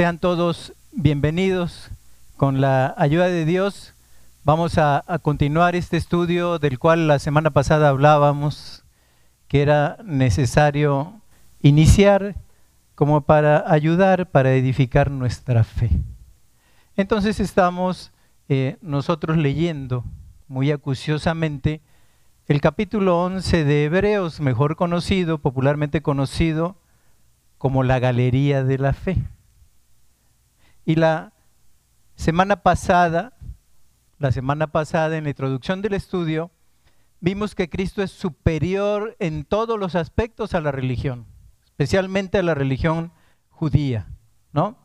Sean todos bienvenidos. Con la ayuda de Dios vamos a, continuar este estudio del cual la semana pasada hablábamos, que era necesario iniciar como para ayudar, para edificar nuestra fe. Entonces estamos eh, nosotros leyendo muy acuciosamente el capítulo 11 de Hebreos, mejor conocido, popularmente conocido como la Galería de la Fe. Y la semana pasada, la semana pasada en la introducción del estudio, vimos que Cristo es superior en todos los aspectos a la religión, especialmente a la religión judía, ¿no?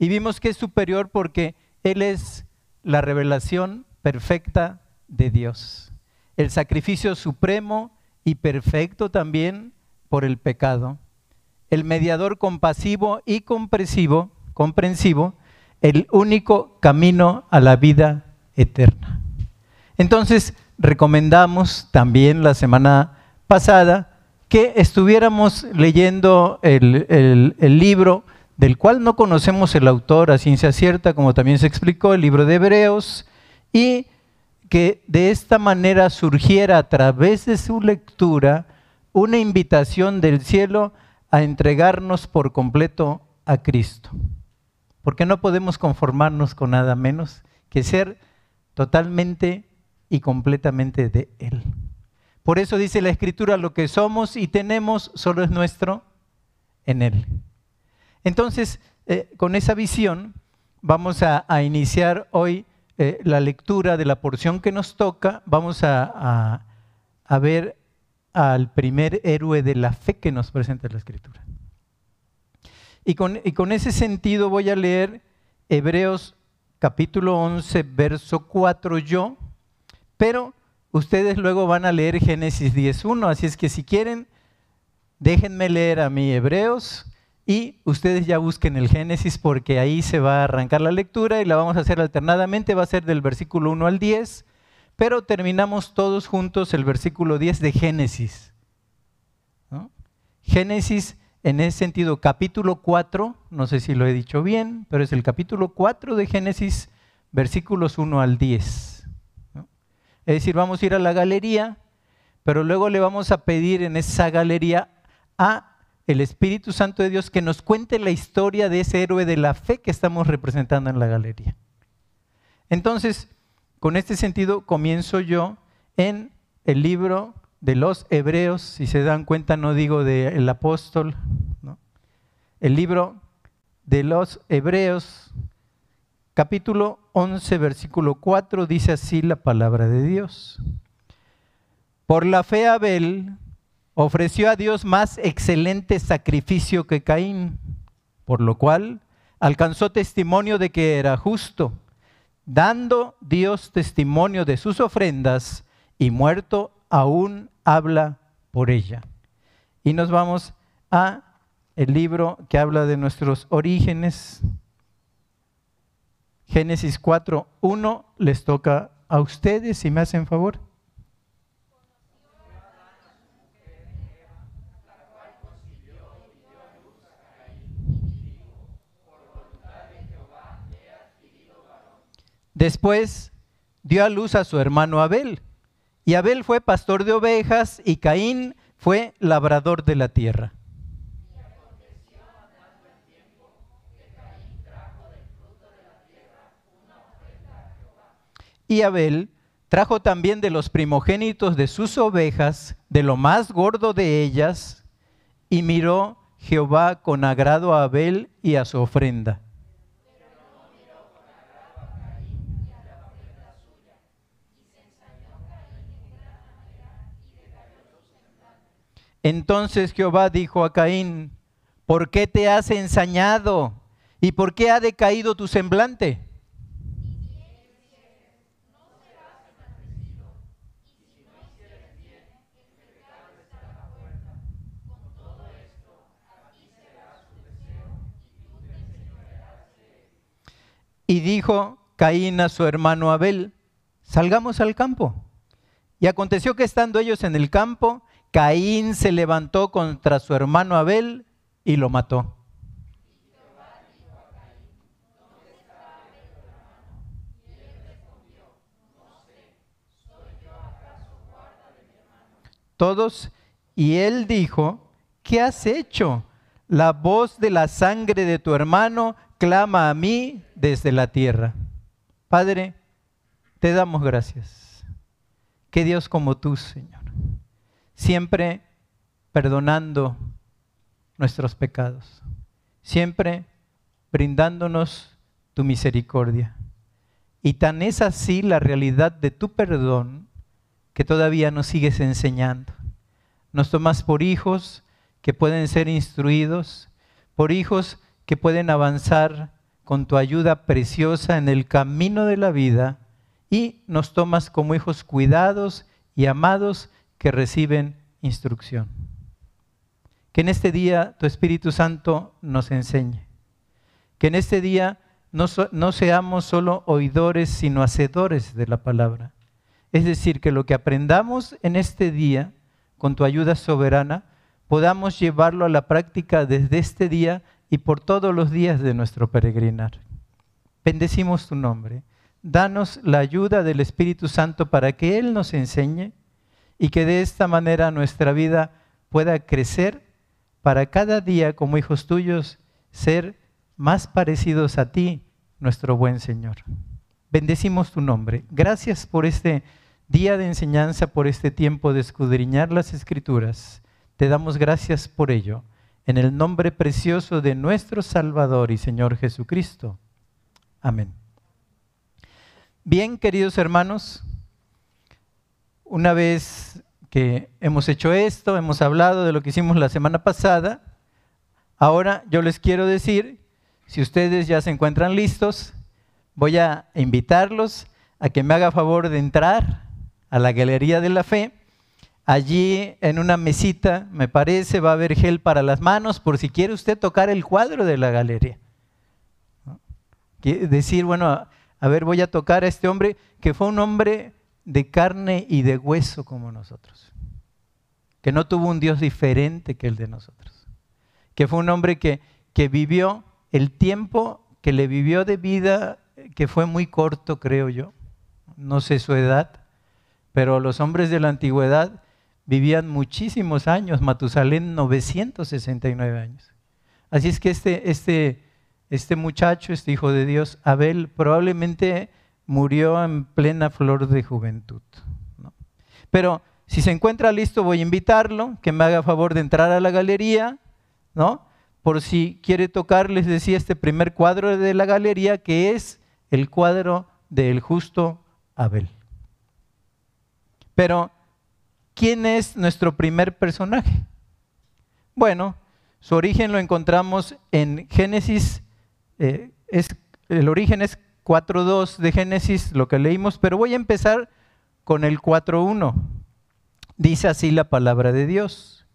Y vimos que es superior porque Él es la revelación perfecta de Dios, el sacrificio supremo y perfecto también por el pecado, el mediador compasivo y comprensivo, comprensivo, el único camino a la vida eterna. Entonces, recomendamos también la semana pasada que estuviéramos leyendo el, libro del cual no conocemos el autor a ciencia cierta, como también se explicó, el libro de Hebreos, y que de esta manera surgiera a través de su lectura una invitación del cielo a entregarnos por completo a Cristo. Porque no podemos conformarnos con nada menos que ser totalmente y completamente de Él. Por eso dice la Escritura, lo que somos y tenemos solo es nuestro en Él. Entonces, eh, con esa visión, vamos a, iniciar hoy eh, la lectura de la porción que nos toca. Vamos a, ver al primer héroe de la fe que nos presenta la Escritura. Y con, ese sentido voy a leer Hebreos capítulo 11, verso 4 yo, pero ustedes luego van a leer Génesis 10.1, así es que si quieren, déjenme leer a mí Hebreos y ustedes ya busquen el Génesis porque ahí se va a arrancar la lectura y la vamos a hacer alternadamente, va a ser del versículo 1 al 10, pero terminamos todos juntos el versículo 10 de Génesis. Génesis en ese sentido, capítulo 4, no sé si lo he dicho bien, pero es el capítulo 4 de Génesis, versículos 1 al 10. ¿no? Es decir, vamos a ir a la galería, pero luego le vamos a pedir en esa galería a el Espíritu Santo de Dios que nos cuente la historia de ese héroe de la fe que estamos representando en la galería. Entonces, con este sentido comienzo yo en el libro de los Hebreos, si se dan cuenta no digo del apóstol, el libro de los Hebreos, capítulo 11, versículo 4, dice así la palabra de Dios. Por la fe Abel ofreció a Dios más excelente sacrificio que Caín, por lo cual alcanzó testimonio de que era justo, dando Dios testimonio de sus ofrendas y muerto aún habla por ella. Y nos vamos a el libro que habla de nuestros orígenes. Génesis 4.1 les toca a ustedes, si me hacen favor. Después dio a luz a su hermano Abel. Y Abel fue pastor de ovejas y Caín fue labrador de la tierra. Y Abel trajo también de los primogénitos de sus ovejas, de lo más gordo de ellas, y miró Jehová con agrado a Abel y a su ofrenda. Entonces Jehová dijo a Caín, ¿por qué te has ensañado? ¿Y por qué ha decaído tu semblante? Y dijo Caín a su hermano Abel, salgamos al campo. Y aconteció que estando ellos en el campo, Caín se levantó contra su hermano Abel y lo mató. Todos, y él dijo, ¿qué has hecho? La voz de la sangre de tu hermano clama a mí desde la tierra. Padre, te damos gracias. Que Dios como tú, Señor siempre perdonando nuestros pecados, siempre brindándonos tu misericordia. Y tan es así la realidad de tu perdón que todavía nos sigues enseñando. Nos tomas por hijos que pueden ser instruidos, por hijos que pueden avanzar con tu ayuda preciosa en el camino de la vida y nos tomas como hijos cuidados y amados que reciben instrucción. Que en este día tu Espíritu Santo nos enseñe. Que en este día no, no, seamos solo oidores, sino hacedores de la palabra. Es decir, que lo que aprendamos en este día, con tu ayuda soberana, podamos llevarlo a la práctica desde este día y por todos los días de nuestro peregrinar. Bendecimos tu nombre. Danos la ayuda del Espíritu Santo para que Él nos enseñe y que de esta manera nuestra vida pueda crecer para cada día como hijos tuyos ser más parecidos a ti, nuestro buen Señor. Bendecimos tu nombre. Gracias por este día de enseñanza, por este tiempo de escudriñar las escrituras. Te damos gracias por ello. En el nombre precioso de nuestro Salvador y Señor Jesucristo. Amén. Bien, queridos hermanos, una vez que hemos hecho esto, hemos hablado de lo que hicimos la semana pasada, ahora yo les quiero decir, si ustedes ya se encuentran listos, voy a invitarlos a que me haga favor de entrar a la Galería de la Fe Allí en una mesita, me parece, va a haber gel para las manos por si quiere usted tocar el cuadro de la galería. Decir, bueno, a ver, voy a tocar a este hombre que fue un hombre de carne y de hueso como nosotros, que no tuvo un Dios diferente que el de nosotros, que fue un hombre que, que vivió el tiempo que le vivió de vida, que fue muy corto, creo yo, no sé su edad, pero los hombres de la antigüedad vivían muchísimos años, Matusalén 969 años. Así es que este, este, este muchacho, este hijo de Dios, Abel, probablemente murió en plena flor de juventud. Pero si se encuentra listo, voy a invitarlo, que me haga favor de entrar a la galería, ¿no? Por si quiere tocar, les decía, este primer cuadro de la galería, que es el cuadro del justo Abel. Pero ¿Quién es nuestro primer personaje? Bueno, su origen lo encontramos en Génesis, eh, el origen es 4.2 de Génesis, lo que leímos, pero voy a empezar con el 4.1. Dice así la palabra de Dios.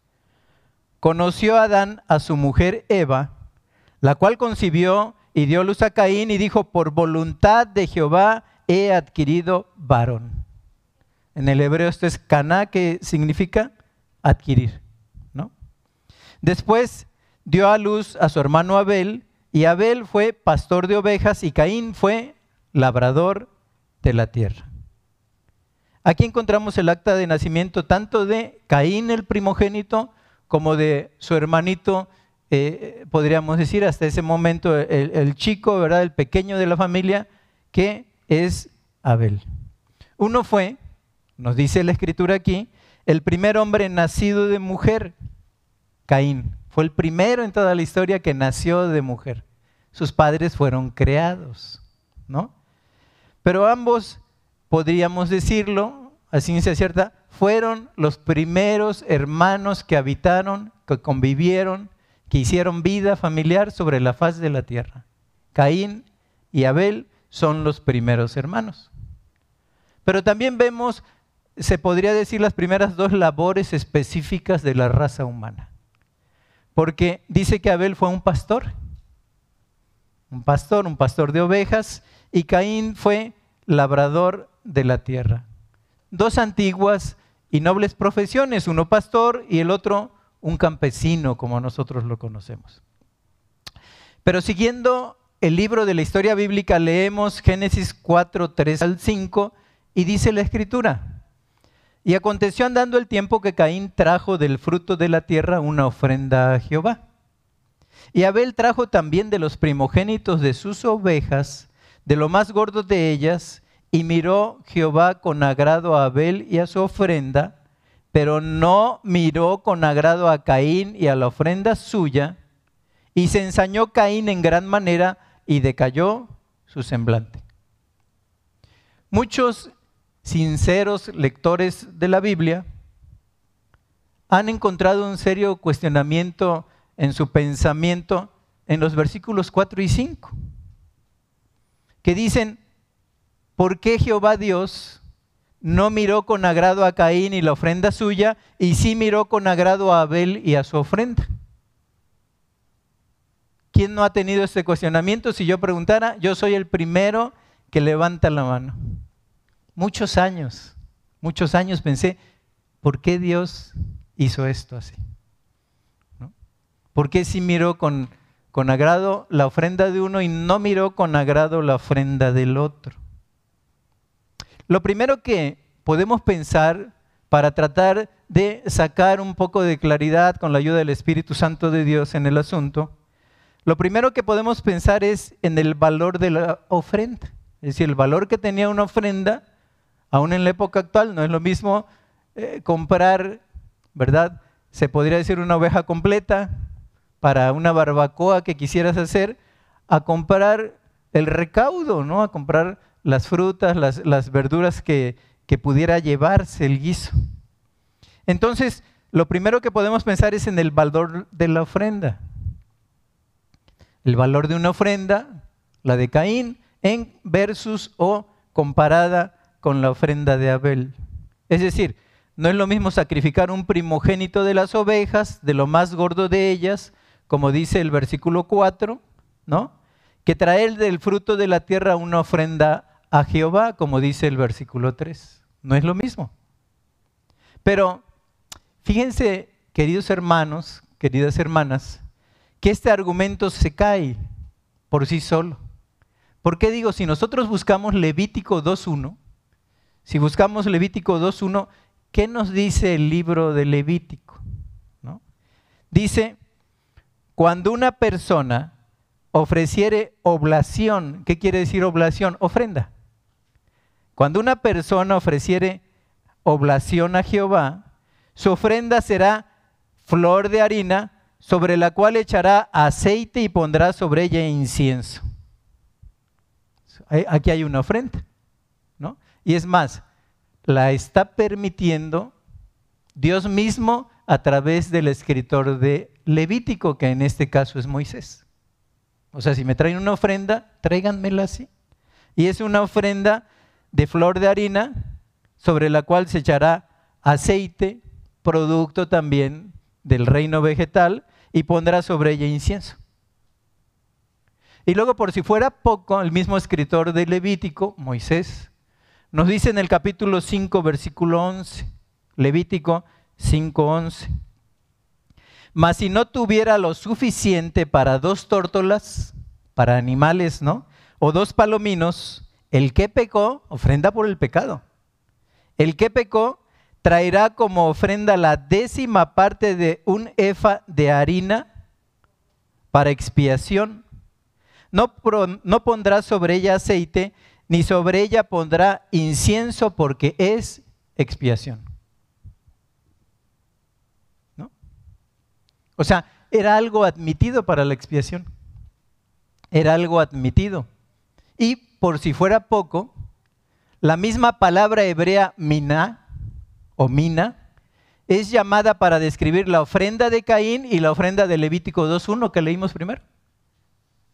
Conoció Adán a su mujer Eva, la cual concibió y dio luz a Caín y dijo, por voluntad de Jehová he adquirido varón. En el hebreo esto es caná, que significa adquirir. ¿no? Después dio a luz a su hermano Abel, y Abel fue pastor de ovejas y Caín fue labrador de la tierra. Aquí encontramos el acta de nacimiento tanto de Caín el primogénito como de su hermanito, eh, podríamos decir hasta ese momento el, el chico, ¿verdad? El pequeño de la familia, que es Abel. Uno fue nos dice la escritura aquí, el primer hombre nacido de mujer, Caín, fue el primero en toda la historia que nació de mujer. Sus padres fueron creados, ¿no? Pero ambos, podríamos decirlo, a ciencia cierta, fueron los primeros hermanos que habitaron, que convivieron, que hicieron vida familiar sobre la faz de la tierra. Caín y Abel son los primeros hermanos. Pero también vemos se podría decir las primeras dos labores específicas de la raza humana. Porque dice que Abel fue un pastor, un pastor, un pastor de ovejas, y Caín fue labrador de la tierra. Dos antiguas y nobles profesiones, uno pastor y el otro un campesino, como nosotros lo conocemos. Pero siguiendo el libro de la historia bíblica, leemos Génesis 4, 3 al 5, y dice la escritura, Y aconteció andando el tiempo que Caín trajo del fruto de la tierra una ofrenda a Jehová. Y Abel trajo también de los primogénitos de sus ovejas, de lo más gordo de ellas, y miró Jehová con agrado a Abel y a su ofrenda, pero no miró con agrado a Caín y a la ofrenda suya, y se ensañó Caín en gran manera y decayó su semblante. Muchos sinceros lectores de la Biblia han encontrado un serio cuestionamiento en su pensamiento en los versículos 4 y 5, que dicen, ¿por qué Jehová Dios no miró con agrado a Caín y la ofrenda suya, y sí miró con agrado a Abel y a su ofrenda? ¿Quién no ha tenido este cuestionamiento? Si yo preguntara, yo soy el primero que levanta la mano. Muchos años, muchos años pensé, ¿por qué Dios hizo esto así? ¿Por qué sí miró con, con agrado la ofrenda de uno y no miró con agrado la ofrenda del otro? Lo primero que podemos pensar para tratar de sacar un poco de claridad con la ayuda del Espíritu Santo de Dios en el asunto, lo primero que podemos pensar es en el valor de la ofrenda. Es decir, el valor que tenía una ofrenda, aún en la época actual, no es lo mismo eh, comprar, ¿verdad? Se podría decir una oveja completa, para una barbacoa que quisieras hacer, a comprar el recaudo, ¿no? A comprar las frutas, las, verduras que, que pudiera llevarse el guiso. Entonces, lo primero que podemos pensar es en el valor de la ofrenda. El valor de una ofrenda, la de Caín, en versus o comparada con la ofrenda de Abel. Es decir, no es lo mismo sacrificar un primogénito de las ovejas, de lo más gordo de ellas, como dice el versículo 4, ¿no? Que traer del fruto de la tierra una ofrenda a Jehová, como dice el versículo 3. No es lo mismo. Pero fíjense, queridos hermanos, queridas hermanas, que este argumento se cae por sí solo. ¿Por qué digo, si nosotros buscamos Levítico 2.1, si buscamos Levítico 2.1, ¿qué nos dice el libro de Levítico? ¿No? Dice, cuando una persona ofreciere oblación, ¿qué quiere decir oblación? Ofrenda. Cuando una persona ofreciere oblación a Jehová, su ofrenda será flor de harina sobre la cual echará aceite y pondrá sobre ella incienso. Aquí hay una ofrenda. Y es más, la está permitiendo Dios mismo a través del escritor de Levítico, que en este caso es Moisés. O sea, si me traen una ofrenda, tráiganmela así. Y es una ofrenda de flor de harina sobre la cual se echará aceite, producto también del reino vegetal, y pondrá sobre ella incienso. Y luego, por si fuera poco, el mismo escritor de Levítico, Moisés, nos dice en el capítulo 5, versículo 11, Levítico 5:11. Mas si no tuviera lo suficiente para dos tórtolas, para animales, ¿no? O dos palominos, el que pecó, ofrenda por el pecado. El que pecó traerá como ofrenda la décima parte de un efa de harina para expiación. No, no pondrá sobre ella aceite, ni sobre ella pondrá incienso, porque es expiación. O sea, era algo admitido para la expiación. Era algo admitido. Y por si fuera poco, la misma palabra hebrea mina o mina es llamada para describir la ofrenda de Caín y la ofrenda de Levítico 2.1 que leímos primero.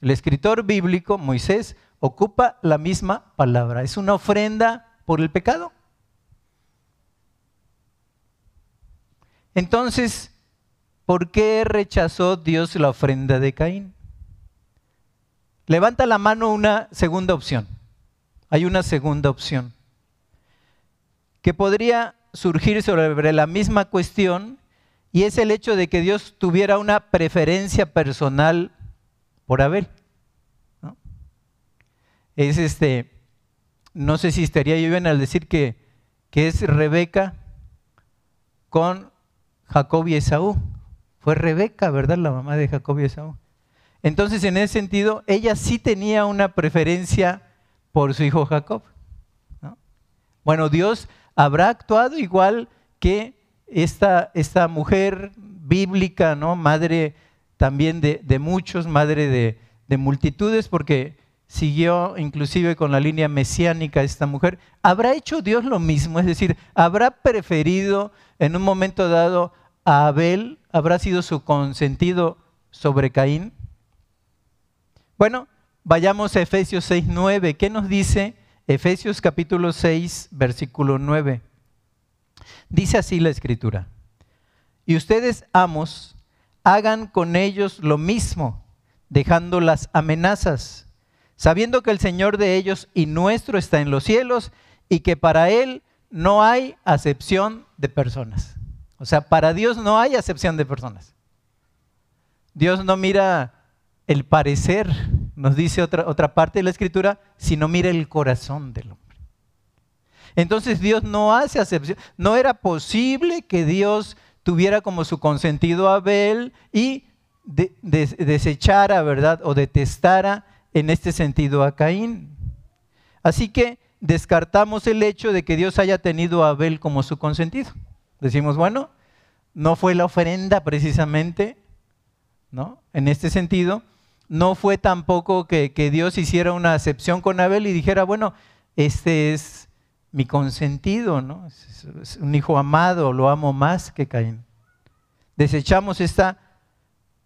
El escritor bíblico, Moisés, ocupa la misma palabra. Es una ofrenda por el pecado. Entonces, ¿por qué rechazó Dios la ofrenda de Caín? Levanta la mano una segunda opción. Hay una segunda opción que podría surgir sobre la misma cuestión y es el hecho de que Dios tuviera una preferencia personal por Abel. ¿no? Es este, no sé si estaría yo bien al decir que, que es Rebeca con Jacob y Esaú. Fue Rebeca, ¿verdad? La mamá de Jacob y Esaú. Entonces, en ese sentido, ella sí tenía una preferencia por su hijo Jacob. Bueno, Dios habrá actuado igual que esta, esta mujer bíblica, ¿no? Madre también de, muchos, madre de, de, multitudes, porque siguió inclusive con la línea mesiánica esta mujer. ¿Habrá hecho Dios lo mismo? Es decir, ¿habrá preferido en un momento dado a Abel? ¿Habrá sido su consentido sobre Caín? Bueno, vayamos a Efesios 6.9. ¿Qué nos dice Efesios capítulo 6, versículo 9? Dice así la escritura. Y ustedes, amos, hagan con ellos lo mismo, dejando las amenazas, sabiendo que el Señor de ellos y nuestro está en los cielos y que para Él no hay acepción de personas. O sea, para Dios no hay acepción de personas. Dios no mira el parecer, nos dice otra, otra parte de la escritura, sino mira el corazón del hombre. Entonces Dios no hace acepción. No era posible que Dios tuviera como su consentido a Abel y desechara, ¿verdad? O detestara en este sentido a Caín. Así que descartamos el hecho de que Dios haya tenido a Abel como su consentido. Decimos, bueno, no fue la ofrenda precisamente, ¿no? En este sentido, no fue tampoco que, que Dios hiciera una acepción con Abel y dijera, bueno, este es mi consentido, ¿no? Es un hijo amado, lo amo más que Caín. Desechamos esta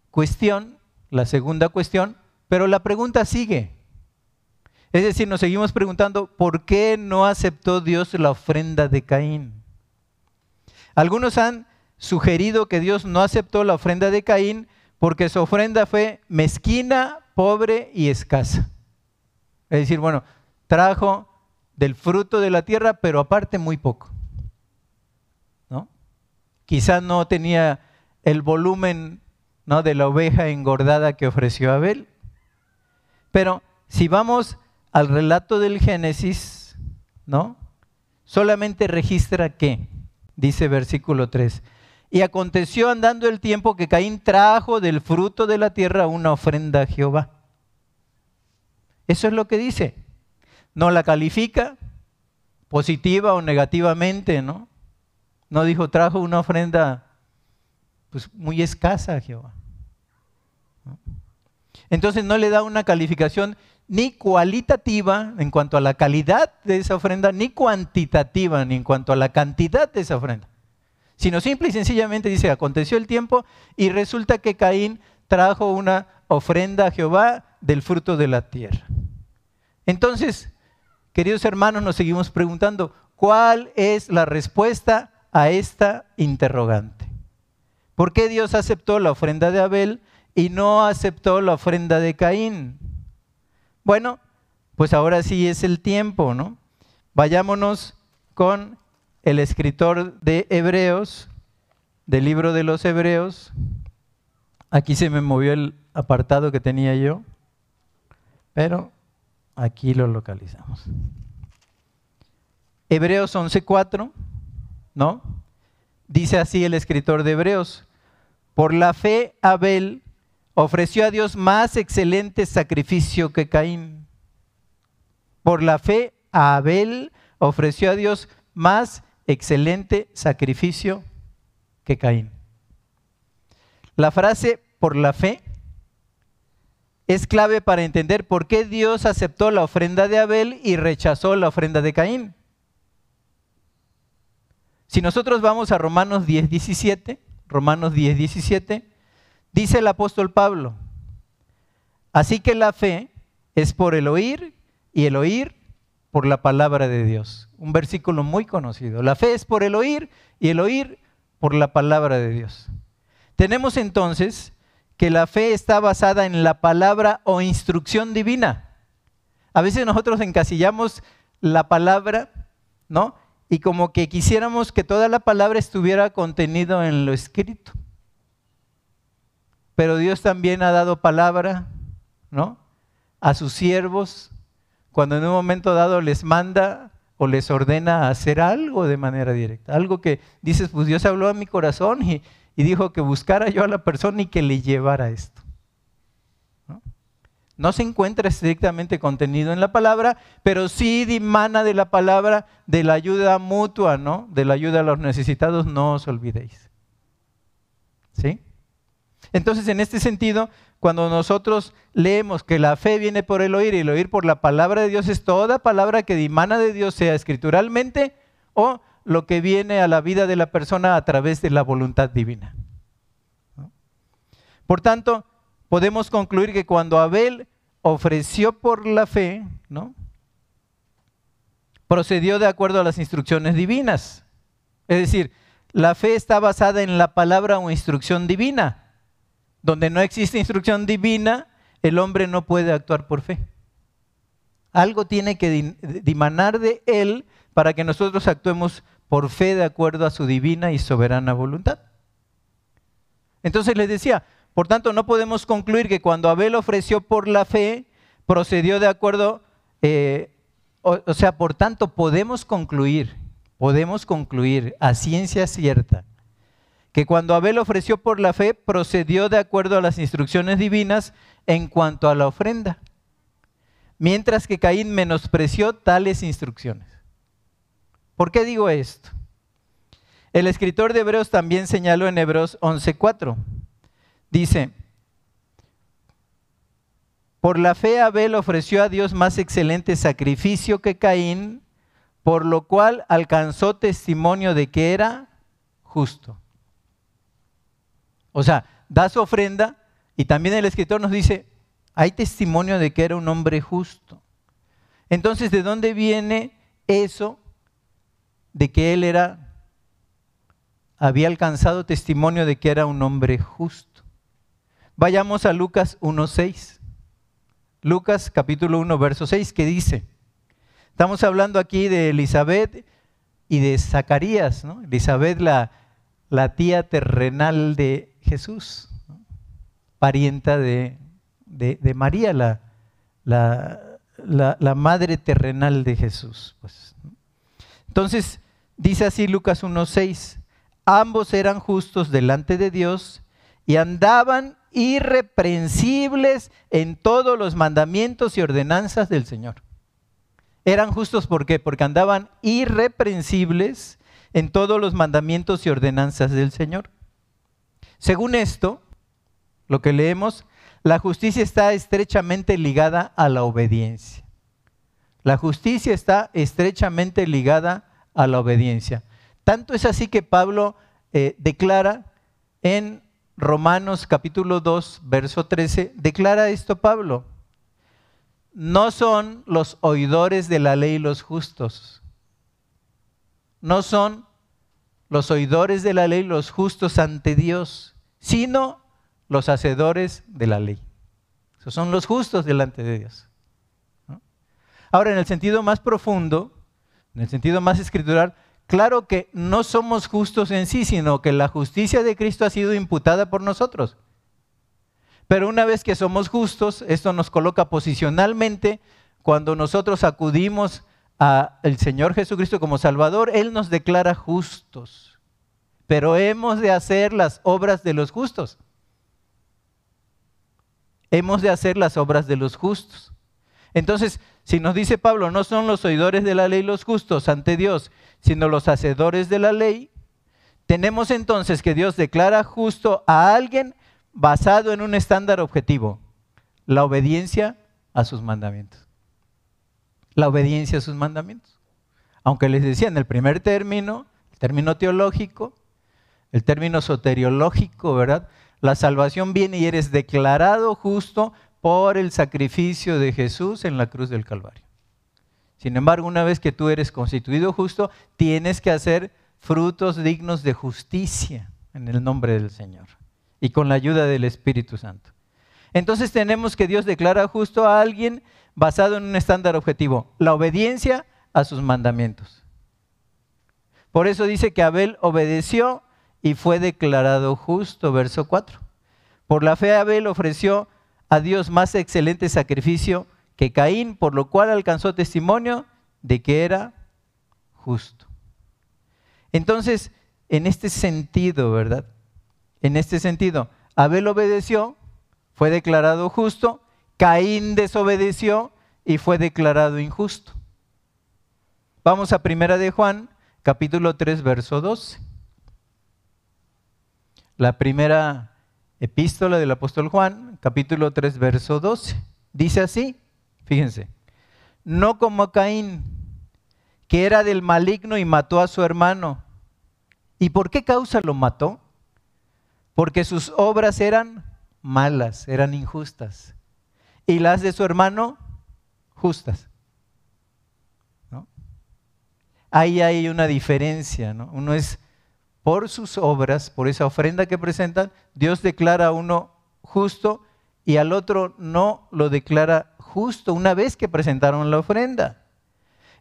cuestión, la segunda cuestión, pero la pregunta sigue. Es decir, nos seguimos preguntando, ¿por qué no aceptó Dios la ofrenda de Caín? Algunos han sugerido que Dios no aceptó la ofrenda de Caín porque su ofrenda fue mezquina, pobre y escasa. Es decir, bueno, trajo del fruto de la tierra, pero aparte muy poco. ¿no? Quizás no tenía el volumen ¿no? de la oveja engordada que ofreció Abel. Pero si vamos al relato del Génesis, ¿no? Solamente registra que, dice versículo 3, y aconteció andando el tiempo que Caín trajo del fruto de la tierra una ofrenda a Jehová. Eso es lo que dice no la califica positiva o negativamente, ¿no? No dijo, trajo una ofrenda pues, muy escasa a Jehová. Entonces no le da una calificación ni cualitativa en cuanto a la calidad de esa ofrenda, ni cuantitativa ni en cuanto a la cantidad de esa ofrenda. Sino simple y sencillamente dice, aconteció el tiempo y resulta que Caín trajo una ofrenda a Jehová del fruto de la tierra. Entonces, Queridos hermanos, nos seguimos preguntando, ¿cuál es la respuesta a esta interrogante? ¿Por qué Dios aceptó la ofrenda de Abel y no aceptó la ofrenda de Caín? Bueno, pues ahora sí es el tiempo, ¿no? Vayámonos con el escritor de Hebreos, del libro de los Hebreos. Aquí se me movió el apartado que tenía yo, pero Aquí lo localizamos. Hebreos 11:4, ¿no? Dice así el escritor de Hebreos, por la fe Abel ofreció a Dios más excelente sacrificio que Caín. Por la fe Abel ofreció a Dios más excelente sacrificio que Caín. La frase por la fe es clave para entender por qué Dios aceptó la ofrenda de Abel y rechazó la ofrenda de Caín. Si nosotros vamos a Romanos 10, 17, Romanos 10, 17, dice el apóstol Pablo, así que la fe es por el oír y el oír por la palabra de Dios. Un versículo muy conocido. La fe es por el oír y el oír por la palabra de Dios. Tenemos entonces que la fe está basada en la palabra o instrucción divina. A veces nosotros encasillamos la palabra, ¿no? Y como que quisiéramos que toda la palabra estuviera contenido en lo escrito. Pero Dios también ha dado palabra, ¿no? A sus siervos, cuando en un momento dado les manda o les ordena hacer algo de manera directa. Algo que dices, pues Dios habló a mi corazón y, dijo que buscara yo a la persona y que le llevara esto. ¿no? se encuentra estrictamente contenido en la palabra, pero sí dimana de la palabra de la ayuda mutua, ¿no? De la ayuda a los necesitados, no os olvidéis. ¿Sí? Entonces, en este sentido, cuando nosotros leemos que la fe viene por el oír y el oír por la palabra de Dios, es toda palabra que dimana de Dios, sea escrituralmente o lo que viene a la vida de la persona a través de la voluntad divina. Por tanto, podemos concluir que cuando Abel ofreció por la fe, procedió de acuerdo a las instrucciones divinas. Es decir, la fe está basada en la palabra o instrucción divina. Donde no existe instrucción divina, el hombre no puede actuar por fe. Algo tiene que dimanar de él para que nosotros actuemos por fe de acuerdo a su divina y soberana voluntad. Entonces les decía, por tanto no podemos concluir que cuando Abel ofreció por la fe, procedió de acuerdo, eh, o sea, por tanto podemos concluir, podemos concluir a ciencia cierta que cuando Abel ofreció por la fe, procedió de acuerdo a las instrucciones divinas en cuanto a la ofrenda, mientras que Caín menospreció tales instrucciones. ¿Por qué digo esto? El escritor de Hebreos también señaló en Hebreos 11:4. Dice, por la fe Abel ofreció a Dios más excelente sacrificio que Caín, por lo cual alcanzó testimonio de que era justo. O sea, da su ofrenda y también el escritor nos dice, hay testimonio de que era un hombre justo. Entonces, ¿de dónde viene eso de que él era había alcanzado testimonio de que era un hombre justo? Vayamos a Lucas 1:6. Lucas capítulo 1 verso 6 que dice, estamos hablando aquí de Elizabeth y de Zacarías, ¿no? Elizabeth la, la tía terrenal de Jesús, parienta de, María, la, la, madre terrenal de Jesús. Pues. Entonces, dice así Lucas 1.6, ambos eran justos delante de Dios y andaban irreprensibles en todos los mandamientos y ordenanzas del Señor. Eran justos ¿por qué? Porque andaban irreprensibles en todos los mandamientos y ordenanzas del Señor. Según esto, lo que leemos, la justicia está estrechamente ligada a la obediencia. La justicia está estrechamente ligada a la obediencia. Tanto es así que Pablo eh, declara en Romanos capítulo 2, verso 13, declara esto Pablo. No son los oidores de la ley los justos. No son los oidores de la ley, los justos ante Dios, sino los hacedores de la ley. Esos son los justos delante de Dios. Ahora, en el sentido más profundo, en el sentido más escritural, claro que no somos justos en sí, sino que la justicia de Cristo ha sido imputada por nosotros. Pero una vez que somos justos, esto nos coloca posicionalmente cuando nosotros acudimos al Señor Jesucristo como Salvador, Él nos declara justos. Pero hemos de hacer las obras de los justos. Hemos de hacer las obras de los justos. Entonces, si nos dice Pablo, no son los oidores de la ley los justos ante Dios, sino los hacedores de la ley, tenemos entonces que Dios declara justo a alguien basado en un estándar objetivo, la obediencia a sus mandamientos la obediencia a sus mandamientos. Aunque les decía en el primer término, el término teológico, el término soteriológico, ¿verdad? La salvación viene y eres declarado justo por el sacrificio de Jesús en la cruz del Calvario. Sin embargo, una vez que tú eres constituido justo, tienes que hacer frutos dignos de justicia en el nombre del Señor y con la ayuda del Espíritu Santo. Entonces tenemos que Dios declara justo a alguien basado en un estándar objetivo, la obediencia a sus mandamientos. Por eso dice que Abel obedeció y fue declarado justo, verso 4. Por la fe Abel ofreció a Dios más excelente sacrificio que Caín, por lo cual alcanzó testimonio de que era justo. Entonces, en este sentido, ¿verdad? En este sentido, Abel obedeció, fue declarado justo, Caín desobedeció y fue declarado injusto. Vamos a Primera de Juan, capítulo 3, verso 12. La primera epístola del apóstol Juan, capítulo 3, verso 12. Dice así, fíjense, no como Caín, que era del maligno y mató a su hermano. ¿Y por qué causa lo mató? Porque sus obras eran malas, eran injustas. Y las de su hermano, justas. Ahí hay una diferencia. ¿no? Uno es por sus obras, por esa ofrenda que presentan, Dios declara a uno justo y al otro no lo declara justo una vez que presentaron la ofrenda.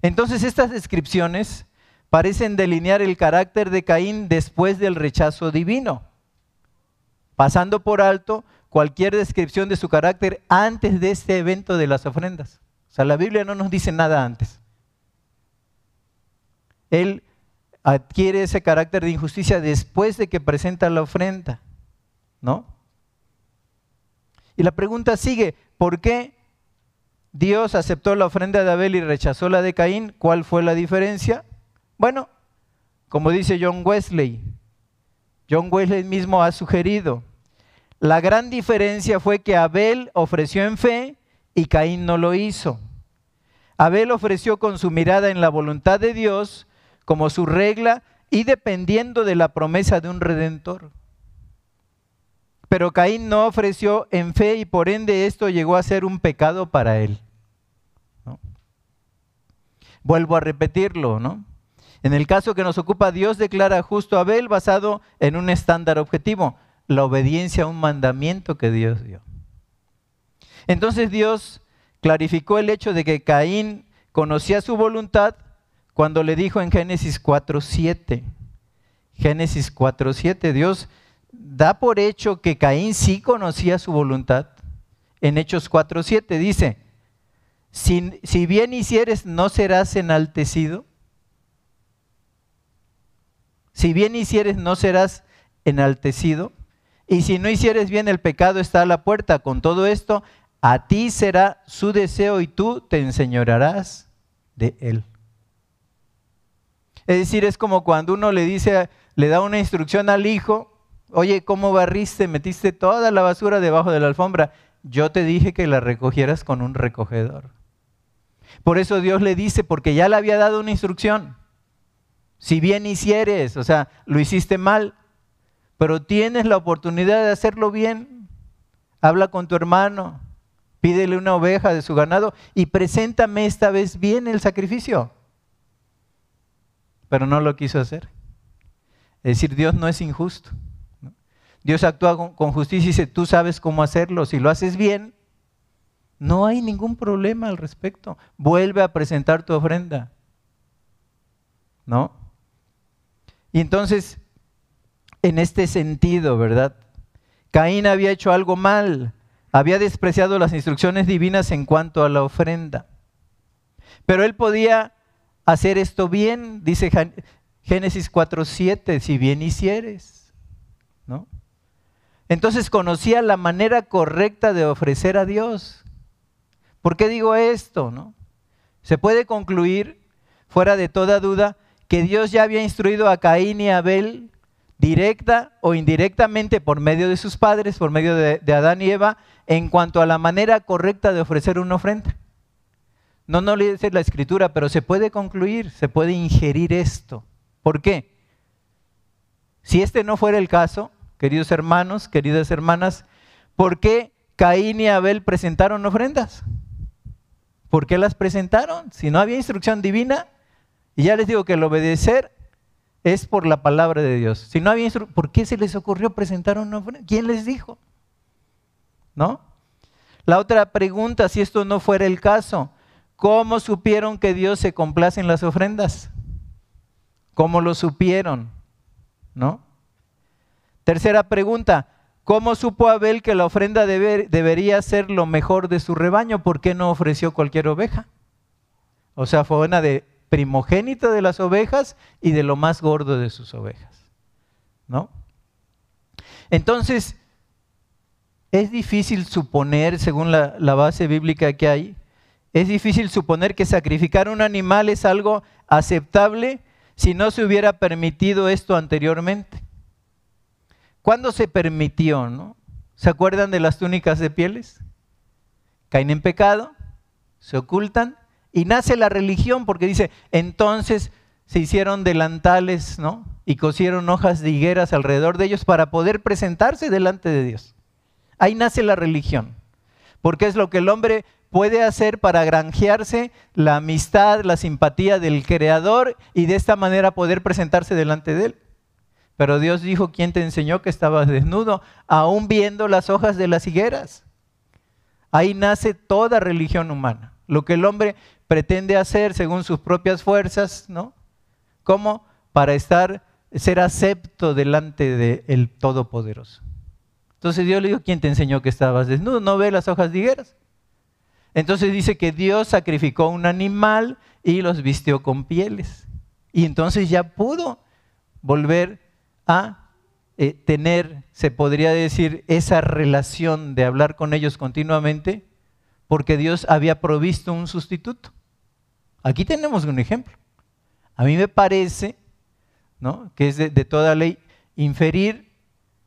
Entonces estas descripciones parecen delinear el carácter de Caín después del rechazo divino, pasando por alto cualquier descripción de su carácter antes de este evento de las ofrendas. O sea, la Biblia no nos dice nada antes. Él adquiere ese carácter de injusticia después de que presenta la ofrenda, ¿no? Y la pregunta sigue, ¿por qué Dios aceptó la ofrenda de Abel y rechazó la de Caín? ¿Cuál fue la diferencia? Bueno, como dice John Wesley, John Wesley mismo ha sugerido, la gran diferencia fue que Abel ofreció en fe y Caín no lo hizo. Abel ofreció con su mirada en la voluntad de Dios como su regla y dependiendo de la promesa de un redentor. Pero Caín no ofreció en fe y por ende esto llegó a ser un pecado para él. Vuelvo a repetirlo, ¿no? En el caso que nos ocupa, Dios declara justo a Abel basado en un estándar objetivo, la obediencia a un mandamiento que Dios dio. Entonces Dios clarificó el hecho de que Caín conocía su voluntad cuando le dijo en Génesis 4.7, Génesis 4.7, Dios da por hecho que Caín sí conocía su voluntad. En Hechos 4.7 dice, si, si bien hicieres, ¿no serás enaltecido? Si bien hicieres, no serás enaltecido. Y si no hicieres bien, el pecado está a la puerta. Con todo esto, a ti será su deseo y tú te enseñorarás de él. Es decir, es como cuando uno le dice, le da una instrucción al hijo, oye, ¿cómo barriste? Metiste toda la basura debajo de la alfombra. Yo te dije que la recogieras con un recogedor. Por eso Dios le dice, porque ya le había dado una instrucción. Si bien hicieres, o sea, lo hiciste mal, pero tienes la oportunidad de hacerlo bien, habla con tu hermano, pídele una oveja de su ganado y preséntame esta vez bien el sacrificio. Pero no lo quiso hacer. Es decir, Dios no es injusto. Dios actúa con, justicia y dice, tú sabes cómo hacerlo. Si lo haces bien, no hay ningún problema al respecto. Vuelve a presentar tu ofrenda. ¿No? Y entonces, en este sentido, ¿verdad? Caín había hecho algo mal, había despreciado las instrucciones divinas en cuanto a la ofrenda. Pero él podía hacer esto bien, dice Génesis 4:7, si bien hicieres, ¿no? Entonces conocía la manera correcta de ofrecer a Dios. ¿Por qué digo esto, no? Se puede concluir fuera de toda duda que Dios ya había instruido a Caín y Abel directa o indirectamente por medio de sus padres, por medio de, Adán y Eva, en cuanto a la manera correcta de ofrecer una ofrenda. No, no le dice la escritura, pero se puede concluir, se puede ingerir esto. ¿Por qué? Si este no fuera el caso, queridos hermanos, queridas hermanas, ¿por qué Caín y Abel presentaron ofrendas? ¿Por qué las presentaron? Si no había instrucción divina, y ya les digo que el obedecer es por la palabra de Dios. Si no había ¿por qué se les ocurrió presentar una ofrenda? ¿Quién les dijo? ¿No? La otra pregunta, si esto no fuera el caso, ¿cómo supieron que Dios se complace en las ofrendas? ¿Cómo lo supieron? ¿No? Tercera pregunta, ¿cómo supo Abel que la ofrenda debería ser lo mejor de su rebaño? ¿Por qué no ofreció cualquier oveja? O sea, fue una de primogénito de las ovejas y de lo más gordo de sus ovejas. ¿No? Entonces, es difícil suponer, según la, la base bíblica que hay, es difícil suponer que sacrificar un animal es algo aceptable si no se hubiera permitido esto anteriormente. ¿Cuándo se permitió? No? ¿Se acuerdan de las túnicas de pieles? Caen en pecado, se ocultan y nace la religión porque dice, entonces se hicieron delantales, ¿no? Y cosieron hojas de higueras alrededor de ellos para poder presentarse delante de Dios. Ahí nace la religión, porque es lo que el hombre puede hacer para granjearse la amistad, la simpatía del Creador y de esta manera poder presentarse delante de Él. Pero Dios dijo, ¿quién te enseñó que estabas desnudo? Aún viendo las hojas de las higueras. Ahí nace toda religión humana. Lo que el hombre pretende hacer según sus propias fuerzas, ¿no? ¿Cómo? Para estar, ser acepto delante del Todopoderoso. Entonces Dios le dijo, ¿quién te enseñó que estabas desnudo? ¿No ve las hojas de higueras? Entonces dice que Dios sacrificó un animal y los vistió con pieles. Y entonces ya pudo volver a eh, tener, se podría decir, esa relación de hablar con ellos continuamente, porque Dios había provisto un sustituto. Aquí tenemos un ejemplo. A mí me parece, ¿no? que es de, de toda ley, inferir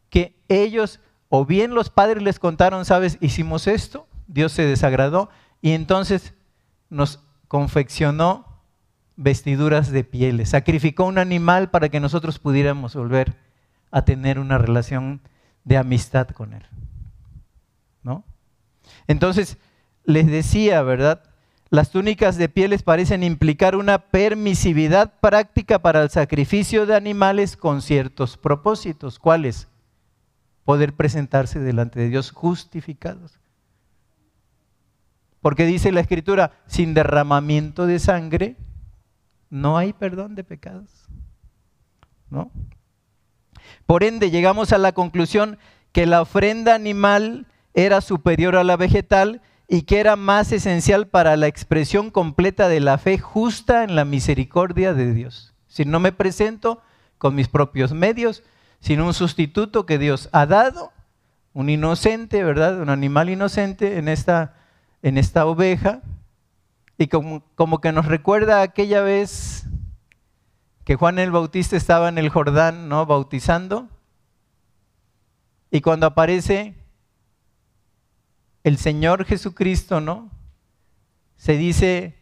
que ellos, o bien los padres les contaron, sabes, hicimos esto, Dios se desagradó, y entonces nos confeccionó vestiduras de pieles, sacrificó un animal para que nosotros pudiéramos volver a tener una relación de amistad con Él. ¿No? Entonces, les decía, ¿verdad? Las túnicas de pieles parecen implicar una permisividad práctica para el sacrificio de animales con ciertos propósitos. ¿Cuáles? Poder presentarse delante de Dios justificados. Porque dice la Escritura, sin derramamiento de sangre no hay perdón de pecados. ¿No? Por ende, llegamos a la conclusión que la ofrenda animal era superior a la vegetal y que era más esencial para la expresión completa de la fe justa en la misericordia de Dios. Si no me presento con mis propios medios, sin un sustituto que Dios ha dado, un inocente, ¿verdad? Un animal inocente en esta, en esta oveja, y como, como que nos recuerda aquella vez que Juan el Bautista estaba en el Jordán, ¿no? Bautizando. Y cuando aparece el Señor Jesucristo, ¿no? Se dice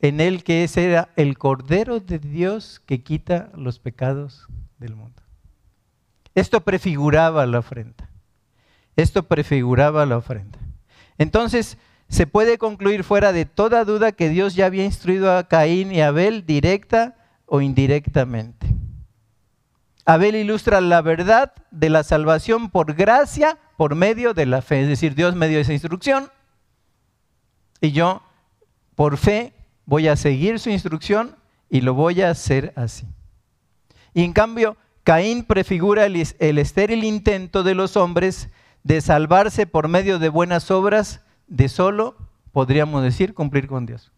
en él que ese era el Cordero de Dios que quita los pecados del mundo. Esto prefiguraba la ofrenda. Esto prefiguraba la ofrenda. Entonces, se puede concluir fuera de toda duda que Dios ya había instruido a Caín y Abel directa o indirectamente. Abel ilustra la verdad de la salvación por gracia por medio de la fe, es decir, Dios me dio esa instrucción y yo por fe voy a seguir su instrucción y lo voy a hacer así. Y en cambio, Caín prefigura el, el estéril intento de los hombres de salvarse por medio de buenas obras de solo, podríamos decir, cumplir con Dios.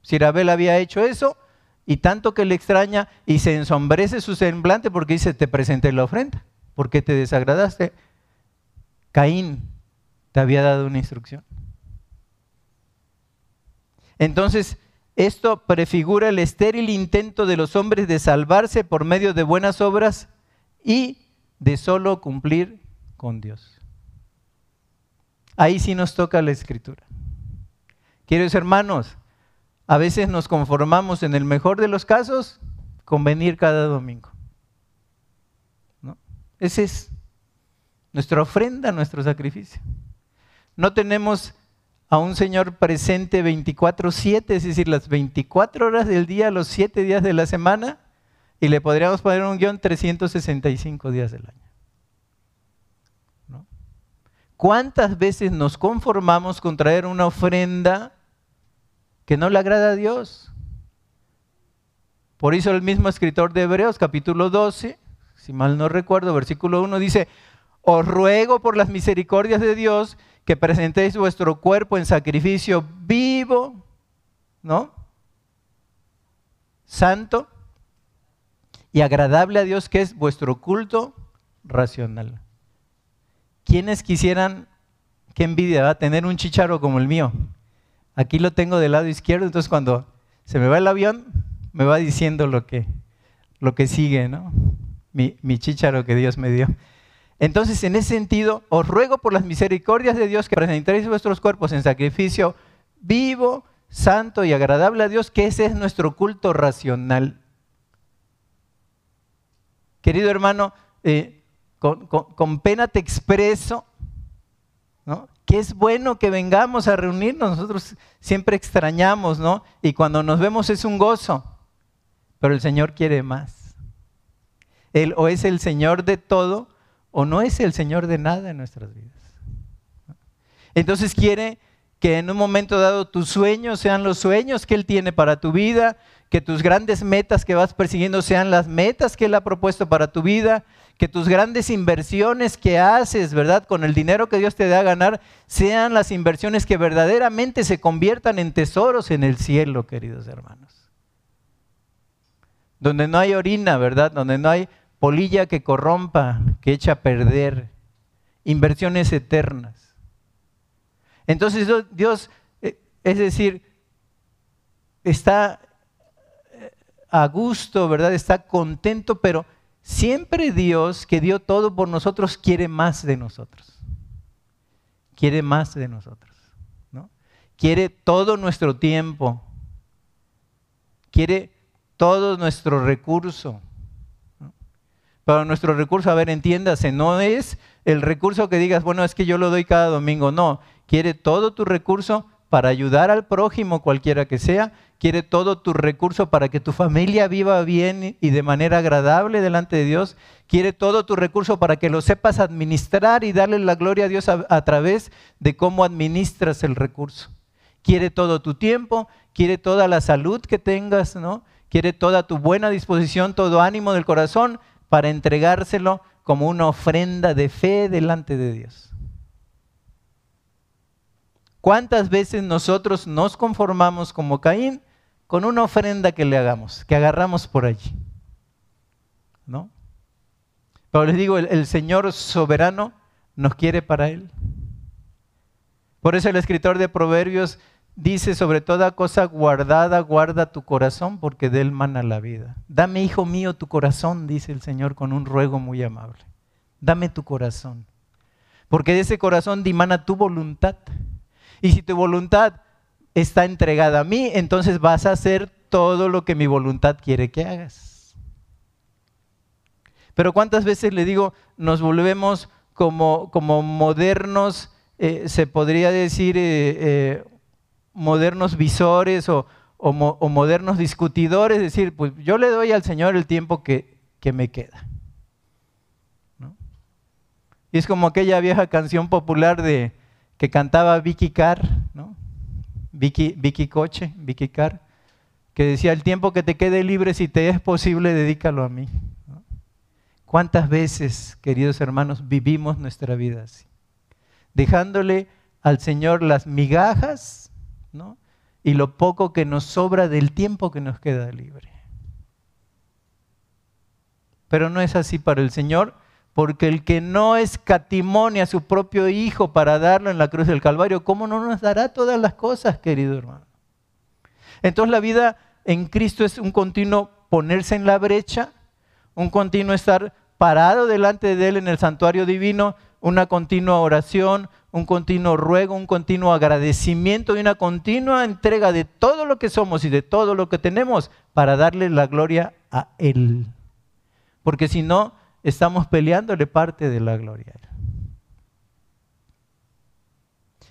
Si Abel había hecho eso, y tanto que le extraña y se ensombrece su semblante porque dice, te presenté la ofrenda, ¿por qué te desagradaste? Caín te había dado una instrucción. Entonces, esto prefigura el estéril intento de los hombres de salvarse por medio de buenas obras y de solo cumplir con Dios. Ahí sí nos toca la escritura. Queridos hermanos, a veces nos conformamos en el mejor de los casos con venir cada domingo. ¿No? Ese es nuestra ofrenda, nuestro sacrificio. No tenemos a un Señor presente 24/7, es decir, las 24 horas del día, los 7 días de la semana, y le podríamos poner un guion 365 días del año. ¿Cuántas veces nos conformamos con traer una ofrenda que no le agrada a Dios? Por eso el mismo escritor de Hebreos, capítulo 12, si mal no recuerdo, versículo 1 dice, os ruego por las misericordias de Dios que presentéis vuestro cuerpo en sacrificio vivo, ¿no? santo y agradable a Dios, que es vuestro culto racional. ¿Quiénes quisieran, qué envidia, va tener un chicharo como el mío? Aquí lo tengo del lado izquierdo, entonces cuando se me va el avión, me va diciendo lo que, lo que sigue, ¿no? Mi, mi chicharo que Dios me dio. Entonces, en ese sentido, os ruego por las misericordias de Dios que presentéis vuestros cuerpos en sacrificio vivo, santo y agradable a Dios, que ese es nuestro culto racional. Querido hermano, eh, con, pena te expreso que es bueno que vengamos a reunirnos. Nosotros siempre extrañamos, ¿no? Y cuando nos vemos es un gozo, pero el Señor quiere más. Él o es el Señor de todo o no es el Señor de nada en nuestras vidas. Entonces quiere que en un momento dado tus sueños sean los sueños que Él tiene para tu vida, que tus grandes metas que vas persiguiendo sean las metas que Él ha propuesto para tu vida, que tus grandes inversiones que haces, ¿verdad? Con el dinero que Dios te da a ganar, sean las inversiones que verdaderamente se conviertan en tesoros en el cielo, queridos hermanos. Donde no hay orina, ¿verdad? Donde no hay polilla que corrompa, que echa a perder, inversiones eternas. Entonces Dios, eh, es decir, está a gusto, ¿verdad? Está contento, pero siempre Dios, que dio todo por nosotros, quiere más de nosotros. Quiere más de nosotros, ¿no? Quiere todo nuestro tiempo. Quiere todo nuestro recurso. Pero nuestro recurso, a ver, entiéndase, no es el recurso que digas, bueno, es que yo lo doy cada domingo, no. Quiere todo tu recurso para ayudar al prójimo, cualquiera que sea, quiere todo tu recurso para que tu familia viva bien y de manera agradable delante de Dios, quiere todo tu recurso para que lo sepas administrar y darle la gloria a Dios a, través de cómo administras el recurso. Quiere todo tu tiempo, quiere toda la salud que tengas, ¿no? Quiere toda tu buena disposición, todo ánimo del corazón para entregárselo como una ofrenda de fe delante de Dios. ¿Cuántas veces nosotros nos conformamos como Caín con una ofrenda que le hagamos, que agarramos por allí? ¿No? Pero les digo, el, Señor soberano nos quiere para Él. Por eso el escritor de Proverbios dice, sobre toda cosa guardada, guarda tu corazón, porque de él mana la vida. Dame, hijo mío, tu corazón, dice el Señor con un ruego muy amable. Dame tu corazón, porque de ese corazón dimana tu voluntad. Y si tu voluntad está entregada a mí, entonces vas a hacer todo lo que mi voluntad quiere que hagas. Pero cuántas veces le digo, nos volvemos como, como modernos, eh, se podría decir, eh, eh, modernos visores o, modernos discutidores, es decir, pues yo le doy al Señor el tiempo que, me queda. Y es como aquella vieja canción popular de, que cantaba Vicky Carr, ¿no? Vicky, Vicky Coche, Vicky Carr, que decía, el tiempo que te quede libre, si te es posible, dedícalo a mí. ¿Cuántas veces, queridos hermanos, vivimos nuestra vida así? Dejándole al Señor las migajas ¿no? y lo poco que nos sobra del tiempo que nos queda libre. Pero no es así para el Señor porque el que no escatimone a su propio Hijo para darlo en la cruz del Calvario, ¿cómo no nos dará todas las cosas, querido hermano? Entonces la vida en Cristo es un continuo ponerse en la brecha, un continuo estar parado delante de Él en el santuario divino, una continua oración, un continuo ruego, un continuo agradecimiento y una continua entrega de todo lo que somos y de todo lo que tenemos para darle la gloria a Él. Porque si no, estamos peleándole parte de la gloria.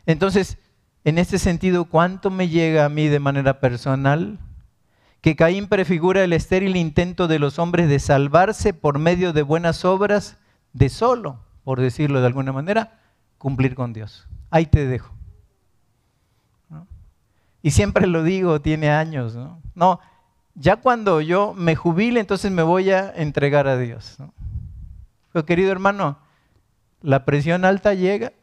Entonces, en este sentido, ¿cuánto me llega a mí de manera personal? Que Caín prefigura el estéril intento de los hombres de salvarse por medio de buenas obras, de solo, por decirlo de alguna manera, cumplir con Dios. Ahí te dejo. Y siempre lo digo, tiene años. ¿no? no, ya cuando yo me jubile, entonces me voy a entregar a Dios. ¿no? Pero querido hermano, la presión alta llega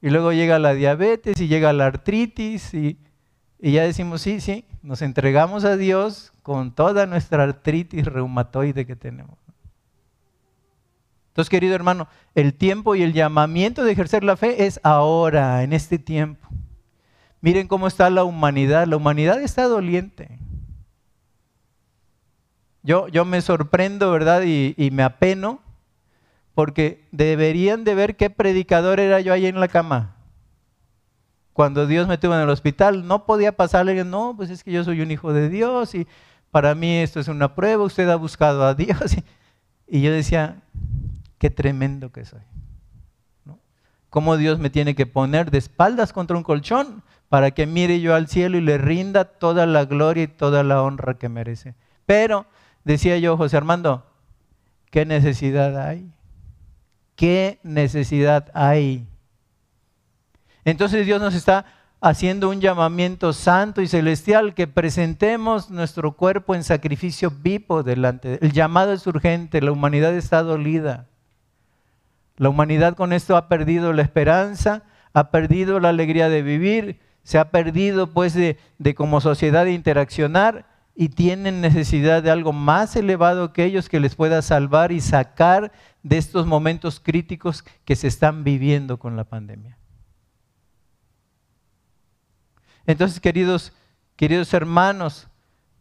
y luego llega la diabetes y llega la artritis y, Y ya decimos, sí, sí, nos entregamos a Dios con toda nuestra artritis reumatoide que tenemos. Entonces, querido hermano, el tiempo y el llamamiento de ejercer la fe es ahora, en este tiempo. Miren cómo está la humanidad. La humanidad está doliente. Yo, yo me sorprendo, ¿verdad? Y, me apeno porque deberían de ver qué predicador era yo ahí en la cama. Cuando Dios me tuvo en el hospital, no podía pasarle, no, pues es que yo soy un hijo de Dios y para mí esto es una prueba, usted ha buscado a Dios. Y yo decía, qué tremendo que soy. Cómo Dios me tiene que poner de espaldas contra un colchón para que mire yo al cielo y le rinda toda la gloria y toda la honra que merece. Pero, decía yo, José Armando, ¿qué necesidad hay? ¿Qué necesidad hay? Entonces Dios nos está haciendo un llamamiento santo y celestial que presentemos nuestro cuerpo en sacrificio vivo delante. El llamado es urgente, la humanidad está dolida. La humanidad con esto ha perdido la esperanza, ha perdido la alegría de vivir, se ha perdido pues de, de como sociedad de interaccionar y tienen necesidad de algo más elevado que ellos que les pueda salvar y sacar de estos momentos críticos que se están viviendo con la pandemia. Entonces, queridos, queridos hermanos,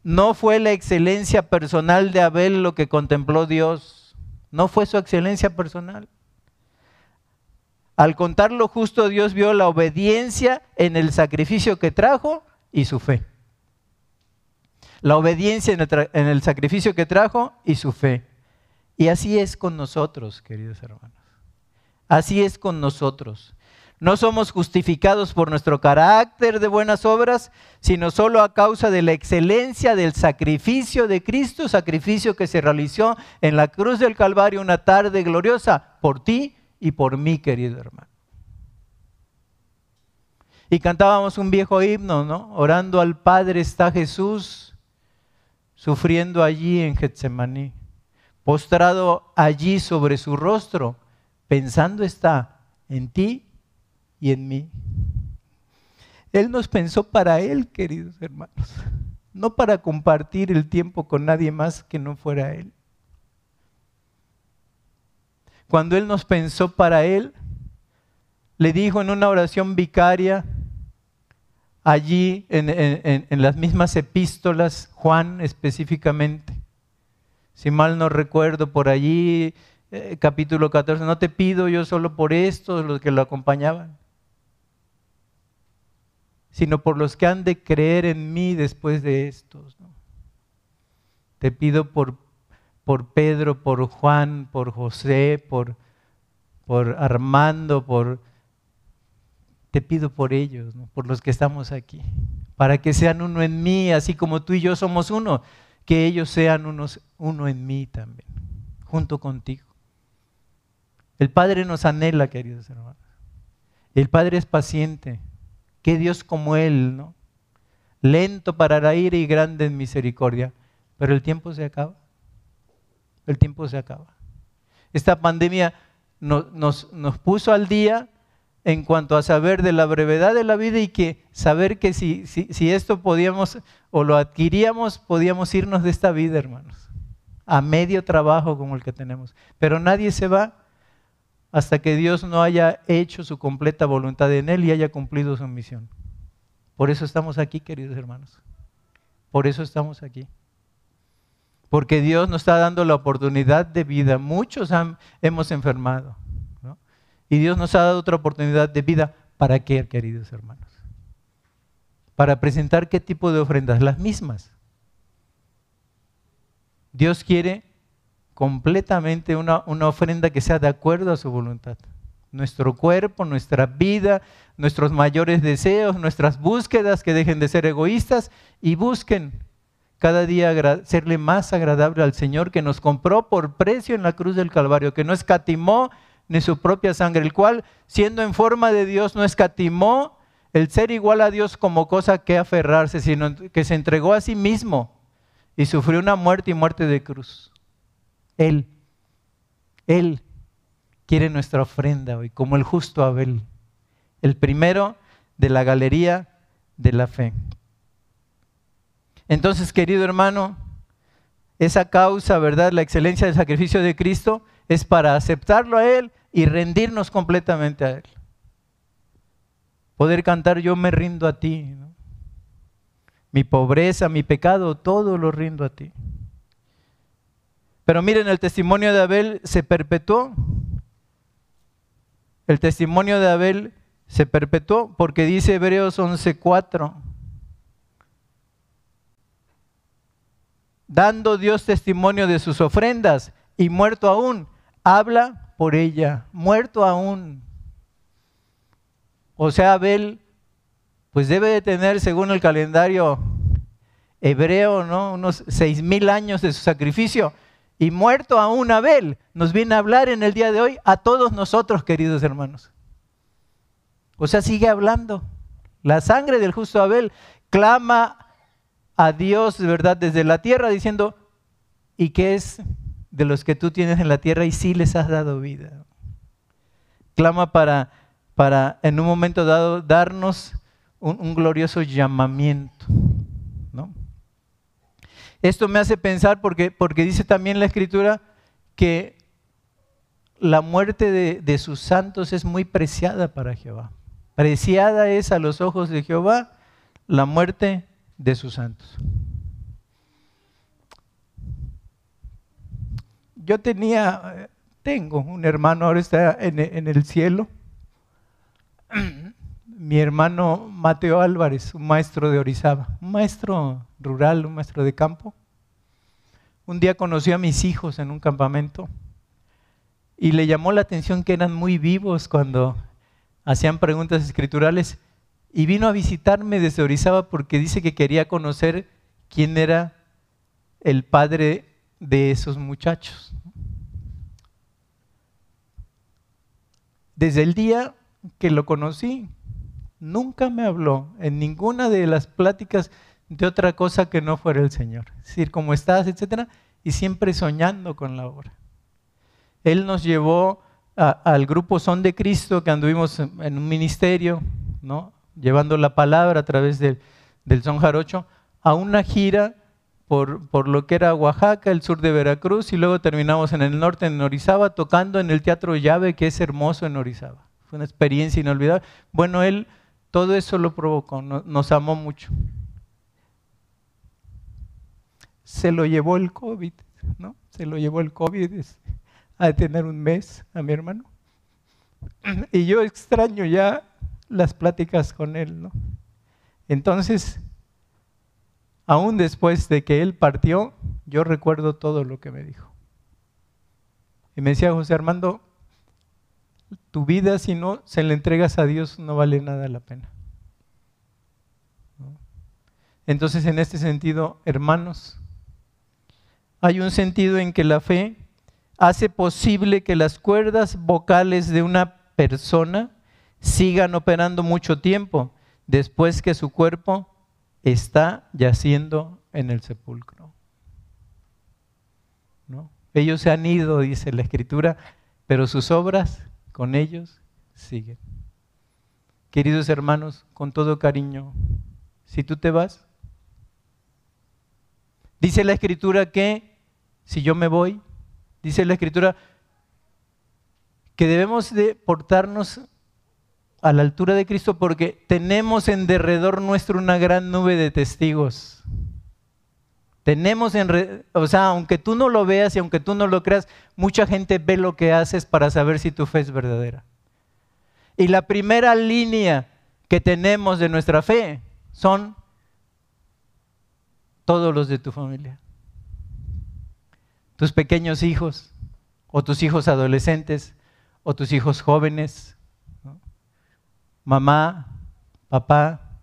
no fue la excelencia personal de Abel lo que contempló Dios, no fue su excelencia personal. Al contar lo justo, Dios vio la obediencia en el sacrificio que trajo y su fe. La obediencia en el, sacrificio que trajo y su fe. Y así es con nosotros, queridos hermanos. Así es con nosotros. No somos justificados por nuestro carácter de buenas obras, sino solo a causa de la excelencia del sacrificio de Cristo, sacrificio que se realizó en la cruz del Calvario una tarde gloriosa por ti y por mí, querido hermano. Y cantábamos un viejo himno, ¿no? Orando al Padre está Jesús, sufriendo allí en Getsemaní, postrado allí sobre su rostro, pensando está en ti y en mí. Él nos pensó para Él, queridos hermanos, no para compartir el tiempo con nadie más que no fuera Él. Cuando Él nos pensó para Él, le dijo en una oración vicaria, allí en, las mismas epístolas, Juan específicamente, si mal no recuerdo, por allí, eh, capítulo 14, no te pido yo solo por estos, los que lo acompañaban, sino por los que han de creer en mí después de estos. Te pido por, por Pedro, por Juan, por José, por, por Armando, por... Te pido por ellos, por los que estamos aquí, para que sean uno en mí, así como tú y yo somos uno, que ellos sean uno en mí también, junto contigo. El Padre nos anhela, queridos hermanos. El Padre es paciente, Qué Dios como Él, ¿no? Lento para la ira y grande en misericordia. Pero el tiempo se acaba. El tiempo se acaba. Esta pandemia nos, nos, puso al día en cuanto a saber de la brevedad de la vida y que saber que si, si, esto podíamos o lo adquiríamos, podíamos irnos de esta vida, hermanos, a medio trabajo como el que tenemos. Pero nadie se va hasta que Dios no haya hecho su completa voluntad en Él y haya cumplido su misión. Por eso estamos aquí, queridos hermanos. Por eso estamos aquí. Porque Dios nos está dando la oportunidad de vida. Muchos hemos enfermado. Y Dios nos ha dado otra oportunidad de vida. ¿Para qué, queridos hermanos? Para presentar qué tipo de ofrendas? Las mismas. Dios quiere completamente una, una ofrenda que sea de acuerdo a su voluntad. Nuestro cuerpo, nuestra vida, nuestros mayores deseos, nuestras búsquedas que dejen de ser egoístas y busquen cada día serle más agradable al Señor que nos compró por precio en la cruz del Calvario, que no escatimó ni su propia sangre, el cual, siendo en forma de Dios, no escatimó el ser igual a Dios como cosa que aferrarse, sino que se entregó a sí mismo y sufrió una muerte y muerte de cruz. Él, Él quiere nuestra ofrenda hoy, como el justo Abel, el primero de la galería de la fe. Entonces, querido hermano, esa causa, ¿verdad? La excelencia del sacrificio de Cristo es para aceptarlo a Él y rendirnos completamente a Él. Poder cantar, yo me rindo a ti. Mi pobreza, mi pecado, todo lo rindo a ti. Pero miren, el testimonio de Abel se perpetuó. El testimonio de Abel se perpetuó porque dice Hebreos 11:4. Dando Dios testimonio de sus ofrendas y muerto aún, habla por ella, muerto aún. O sea, Abel, pues debe de tener, según el calendario hebreo, ¿no? unos seis mil años de su sacrificio. Y muerto aún Abel, nos viene a hablar en el día de hoy a todos nosotros, queridos hermanos. O sea, sigue hablando. La sangre del justo Abel clama a Dios, ¿verdad?, desde la tierra, diciendo, ¿y qué es de los que tú tienes en la tierra y sí les has dado vida? Clama para, para en un momento dado, darnos un, glorioso llamamiento. Esto me hace pensar porque, porque dice también la escritura que la muerte de, de sus santos es muy preciada para Jehová. Preciada es a los ojos de Jehová la muerte de sus santos. Yo tenía, tengo un hermano, ahora está en, el cielo, mi hermano Mateo Álvarez, un maestro de Orizaba, un maestro rural, un maestro de campo. Un día conocí a mis hijos en un campamento y le llamó la atención que eran muy vivos cuando hacían preguntas escriturales y vino a visitarme desde Orizaba porque dice que quería conocer quién era el padre de esos muchachos. Desde el día que lo conocí, nunca me habló en ninguna de las pláticas de otra cosa que no fuera el Señor. Es decir, cómo estás, etcétera, y siempre soñando con la obra. Él nos llevó al grupo Son de Cristo, que anduvimos en un ministerio, ¿no? llevando la palabra a través del Son Jarocho, a una gira por, por, lo que era Oaxaca, el sur de Veracruz, y luego terminamos en el norte, en Orizaba, tocando en el Teatro Llave, que es hermoso en Orizaba. Fue una experiencia inolvidable. Bueno, él todo eso lo provocó, nos amó mucho se lo llevó el COVID, ¿no? Se lo llevó el COVID a tener un mes a mi hermano. Y yo extraño ya las pláticas con él, ¿no? Entonces, aún después de que él partió, yo recuerdo todo lo que me dijo. Y me decía, José Armando, tu vida si no se la entregas a Dios no vale nada la pena. Entonces, en este sentido, hermanos, hay un sentido en que la fe hace posible que las cuerdas vocales de una persona sigan operando mucho tiempo después que su cuerpo está yaciendo en el sepulcro. ¿No? Ellos se han ido, dice la escritura, pero sus obras con ellos siguen. Queridos hermanos, con todo cariño, si tú te vas, dice la escritura que si yo me voy, dice la escritura, que debemos de portarnos a la altura de Cristo porque tenemos en derredor nuestro una gran nube de testigos. Tenemos en, o sea, aunque tú no lo veas y aunque tú no lo creas, mucha gente ve lo que haces para saber si tu fe es verdadera. Y la primera línea que tenemos de nuestra fe son todos los de tu familia tus pequeños hijos, o tus hijos adolescentes, o tus hijos jóvenes, mamá, papá,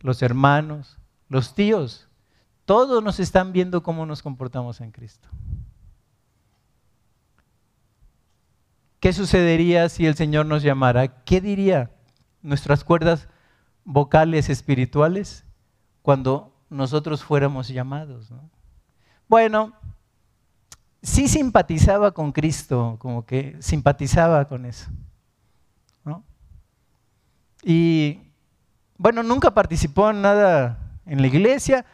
los hermanos, los tíos, todos nos están viendo cómo nos comportamos en Cristo. ¿Qué sucedería si el Señor nos llamara? ¿Qué diría nuestras cuerdas vocales espirituales cuando nosotros fuéramos llamados? Bueno, sí simpatizaba con Cristo, como que simpatizaba con eso. Y bueno, nunca participó en nada en la iglesia,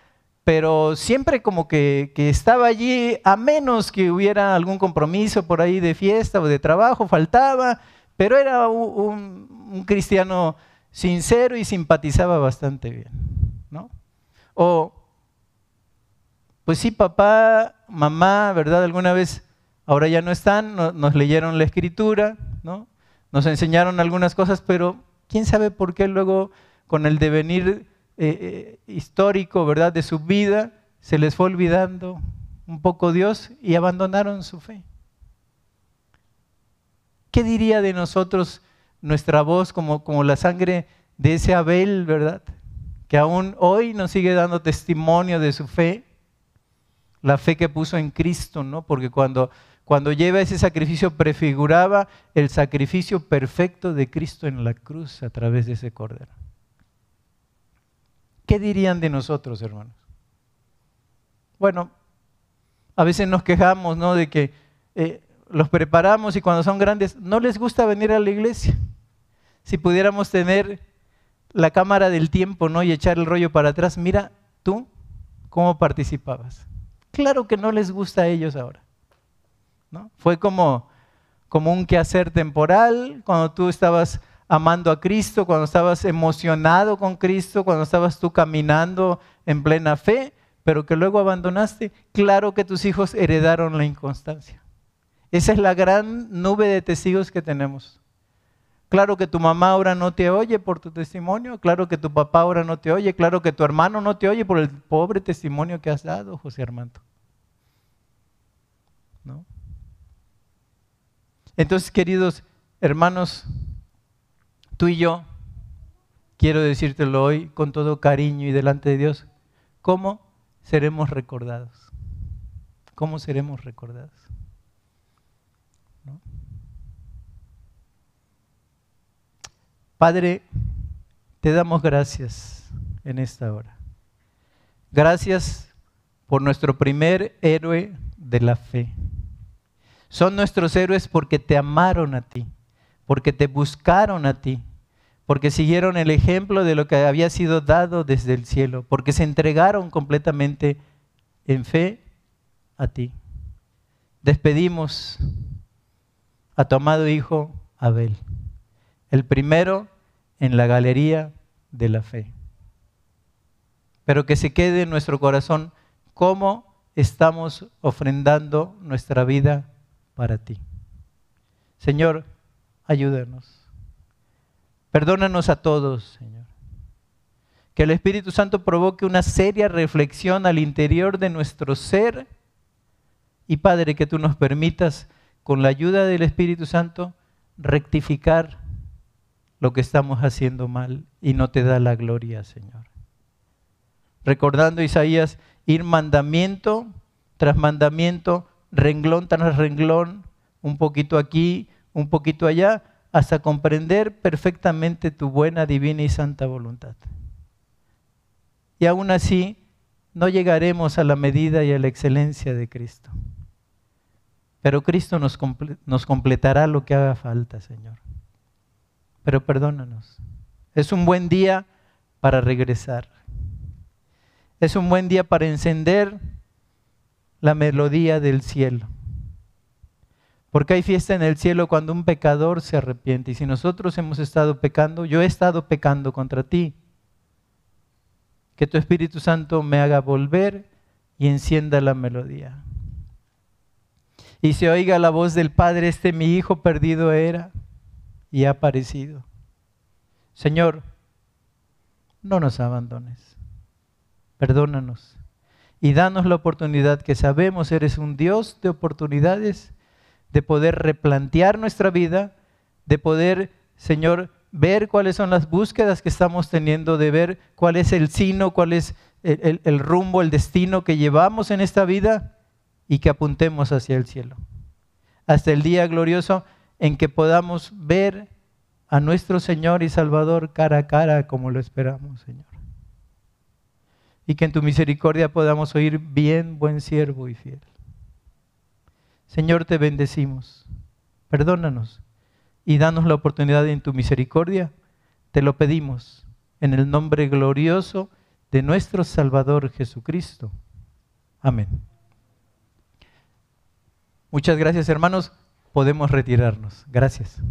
pero siempre como que, estaba allí, a menos que hubiera algún compromiso por ahí de fiesta o de trabajo, faltaba, pero era un, cristiano sincero y simpatizaba bastante bien, ¿no? O, pues sí, papá, mamá, ¿verdad? Alguna vez, ahora ya no están, nos leyeron la escritura, ¿no? Nos enseñaron algunas cosas, pero quién sabe por qué luego con el devenir eh, eh, histórico, ¿verdad?, de su vida, se les fue olvidando un poco Dios y abandonaron su fe. ¿Qué diría de nosotros nuestra voz como, como la sangre de ese Abel, ¿verdad? Que aún hoy nos sigue dando testimonio de su fe, la fe que puso en Cristo, ¿no? Porque cuando, cuando lleva ese sacrificio prefiguraba el sacrificio perfecto de Cristo en la cruz a través de ese cordero. ¿qué dirían de nosotros, hermanos? Bueno, a veces nos quejamos, ¿no? De que eh, los preparamos y cuando son grandes no les gusta venir a la iglesia. Si pudiéramos tener la cámara del tiempo, ¿no? Y echar el rollo para atrás, mira tú cómo participabas. Claro que no les gusta a ellos ahora. ¿No? Fue como, como un quehacer temporal, cuando tú estabas amando a Cristo, cuando estabas emocionado con Cristo, cuando estabas tú caminando en plena fe, pero que luego abandonaste, claro que tus hijos heredaron la inconstancia. Esa es la gran nube de testigos que tenemos. Claro que tu mamá ahora no te oye por tu testimonio, claro que tu papá ahora no te oye, claro que tu hermano no te oye por el pobre testimonio que has dado, José Armando. ¿No? Entonces, queridos hermanos, tú y yo, quiero decírtelo hoy con todo cariño y delante de Dios, ¿cómo seremos recordados? ¿Cómo seremos recordados? Padre, te damos gracias en esta hora. Gracias por nuestro primer héroe de la fe. Son nuestros héroes porque te amaron a ti, porque te buscaron a ti, porque siguieron el ejemplo de lo que había sido dado desde el cielo, porque se entregaron completamente en fe a ti. Despedimos a tu amado hijo Abel, el primero en la galería de la fe. Pero que se quede en nuestro corazón cómo estamos ofrendando nuestra vida para ti. Señor, ayúdanos. Perdónanos a todos, Señor. Que el Espíritu Santo provoque una seria reflexión al interior de nuestro ser. Y Padre, que tú nos permitas, con la ayuda del Espíritu Santo, rectificar lo que estamos haciendo mal y no te da la gloria, Señor. Recordando Isaías, ir mandamiento tras mandamiento, renglón tras renglón, un poquito aquí, un poquito allá, hasta comprender perfectamente tu buena, divina y santa voluntad. Y aún así, no llegaremos a la medida y a la excelencia de Cristo. Pero Cristo nos, nos completará lo que haga falta, Señor. Pero perdónanos. Es un buen día para regresar. Es un buen día para encender la melodía del cielo. Porque hay fiesta en el cielo cuando un pecador se arrepiente. Y si nosotros hemos estado pecando, yo he estado pecando contra ti. Que tu Espíritu Santo me haga volver y encienda la melodía. Y se oiga la voz del Padre, este mi hijo perdido era y ha aparecido. Señor, no nos abandones. Perdónanos y danos la oportunidad que sabemos eres un Dios de oportunidades de poder replantear nuestra vida, de poder, Señor, ver cuáles son las búsquedas que estamos teniendo, de ver cuál es el sino, cuál es el, rumbo, el destino que llevamos en esta vida y que apuntemos hacia el cielo. Hasta el día glorioso en que podamos ver a nuestro Señor y Salvador cara a cara como lo esperamos, Señor. Y que en tu misericordia podamos oír bien, buen siervo y fiel. Señor, te bendecimos. Perdónanos y danos la oportunidad en tu misericordia. Te lo pedimos en el nombre glorioso de nuestro Salvador Jesucristo. Amén. Muchas gracias hermanos, podemos retirarnos. Gracias.